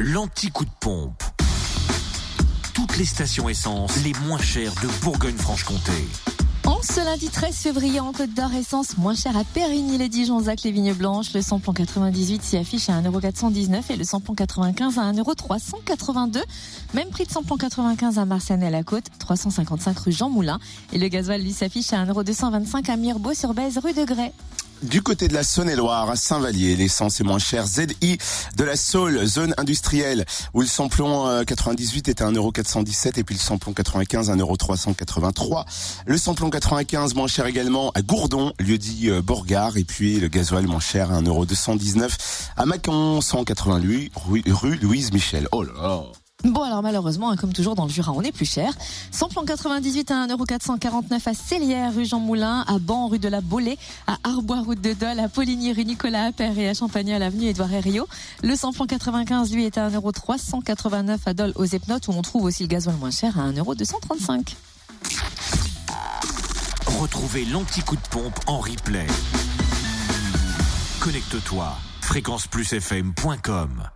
l'anti-coup de pompe. Toutes les stations essence les moins chères de Bourgogne-Franche-Comté. En ce lundi 13 février, en Côte d'Or, essence moins chère à Périgny, les Dijon-Zac, les Vignes Blanches. Le samplon 98 s'y affiche à 1,419€ et le samplon 95 à 1,382€. Même prix de samplon 95 à Marciane à la Côte, 355 rue Jean Moulin. Et le gasoil, lui, s'affiche à 1,225€ à Mirebeau-sur-Bèze, rue de Grès. Du côté de la Saône-et-Loire, à Saint-Vallier, l'essence est moins chère. ZI de la Saule, zone industrielle, où le samplon 98 est à 1,417€ et puis le samplon 95 à 1,383€. Le samplon 95 moins cher également à Gourdon, lieu dit euh, Borgard, et puis le gasoil moins cher à 1,219€ à Mâcon, 188 rue, rue Louise Michel. Oh là là Bon alors malheureusement, hein, comme toujours dans le Jura, on est plus cher. Samplon 98 à 1,449€ à Célière, rue Jean Moulin, à Ban, rue de la Bolée, à Arbois, route de Dole, à Poligny, rue Nicolas Appert et à Champagne, à l'avenue Édouard Herriot. Le samplon 95, lui, est à 1,389€ à Dole, aux Epnotes, où on trouve aussi le gasoil moins cher à 1,235€. Retrouvez l'anti-coup de pompe en replay. Connecte-toi. fréquenceplusfm.com